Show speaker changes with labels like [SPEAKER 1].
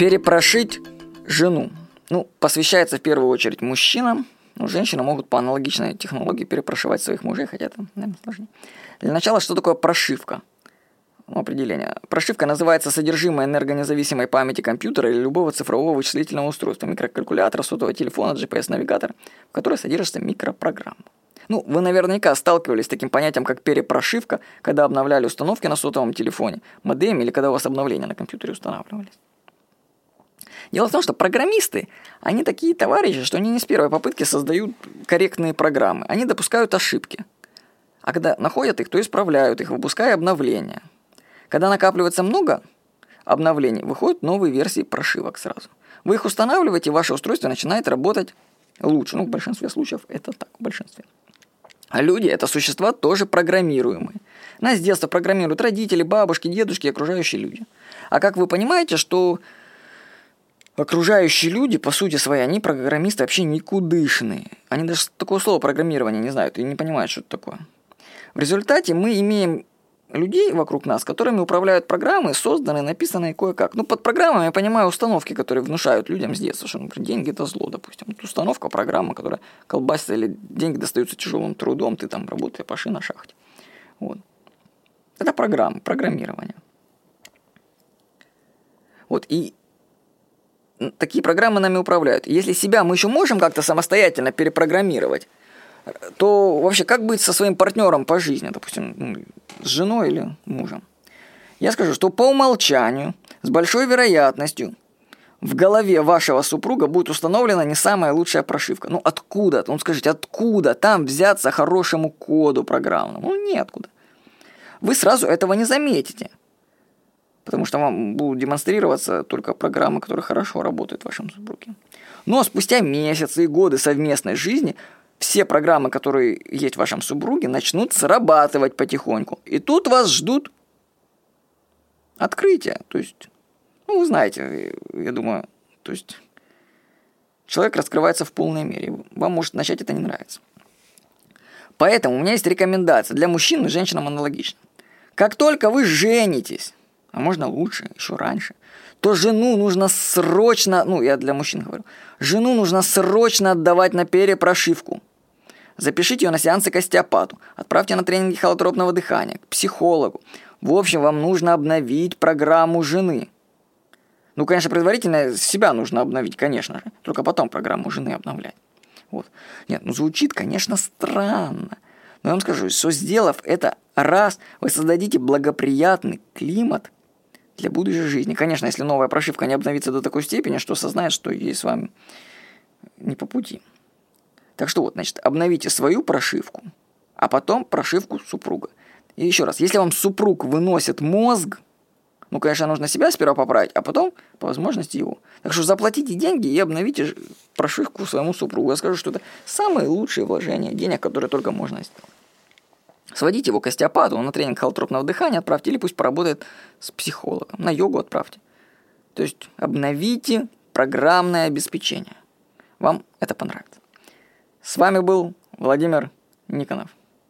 [SPEAKER 1] Перепрошить жену. Ну, посвящается в первую очередь мужчинам, но женщины могут по аналогичной технологии перепрошивать своих мужей, хотя это, наверное, сложнее. Для начала, что такое прошивка? Ну, определение. Прошивка называется содержимое энергонезависимой памяти компьютера или любого цифрового вычислительного устройства, микрокалькулятора, сотового телефона, GPS-навигатора, в которой содержится микропрограмма. Ну, вы наверняка сталкивались с таким понятием, как перепрошивка, когда обновляли установки на сотовом телефоне, модем или когда у вас обновления на компьютере устанавливались. Дело в том, что программисты, они такие товарищи, что они не с первой попытки создают корректные программы. Они допускают ошибки. А когда находят их, то исправляют их, выпуская обновления. Когда накапливается много обновлений, выходят новые версии прошивок сразу. Вы их устанавливаете, ваше устройство начинает работать лучше. Ну, в большинстве случаев это так, в большинстве. А люди – это существа тоже программируемые. Нас с детства программируют родители, бабушки, дедушки и окружающие люди. А как вы понимаете, что окружающие люди, по сути своей, они программисты вообще никудышные. Они даже такого слова программирования не знают и не понимают, что это такое. В результате мы имеем людей вокруг нас, которыми управляют программы, созданные, написанные кое-как. Ну, под программами я понимаю установки, которые внушают людям с детства, что, например, деньги – это зло, допустим. Вот установка, программа, которая колбасится, или деньги достаются тяжелым трудом, ты там работаешь, паши на шахте. Вот. Это программа, программирование. Вот, и такие программы нами управляют. Если себя мы еще можем как-то самостоятельно перепрограммировать, то вообще как быть со своим партнером по жизни, допустим, ну, с женой или мужем? Я скажу, что по умолчанию, с большой вероятностью, в голове вашего супруга будет установлена не самая лучшая прошивка. Ну откуда? Ну скажите, откуда там взяться хорошему коду программному? Ну неоткуда. Вы сразу этого не заметите. Потому что вам будут демонстрироваться только программы, которые хорошо работают в вашем супруге. Но спустя месяцы и годы совместной жизни все программы, которые есть в вашем супруге, начнут срабатывать потихоньку. И тут вас ждут открытия. То есть, ну, вы знаете, я думаю, то есть человек раскрывается в полной мере. Вам может начать это не нравиться. Поэтому у меня есть рекомендация для мужчин и женщинам аналогично. Как только вы женитесь, а можно лучше, еще раньше, то жену нужно срочно, ну, я для мужчин говорю, жену нужно срочно отдавать на перепрошивку. Запишите ее на сеансы к остеопату, отправьте на тренинги холотропного дыхания, к психологу. В общем, вам нужно обновить программу жены. Ну, конечно, предварительно себя нужно обновить, конечно же. Только потом программу жены обновлять. Вот. Нет, ну звучит, конечно, странно. Но я вам скажу, что сделав это раз, вы создадите благоприятный климат для будущей жизни. Конечно, если новая прошивка не обновится до такой степени, что осознает, что ей с вами не по пути. Так что вот, значит, обновите свою прошивку, а потом прошивку супруга. И еще раз, если вам супруг выносит мозг, ну, конечно, нужно себя сперва поправить, а потом, по возможности, его. Так что заплатите деньги и обновите прошивку своему супругу. Я скажу, что это самые лучшие вложения денег, которые только можно сделать. Сводите его к остеопату, на тренинг холотропного дыхания отправьте, или пусть поработает с психологом. На йогу отправьте. То есть обновите программное обеспечение. Вам это понравится. С вами был Владимир Никонов.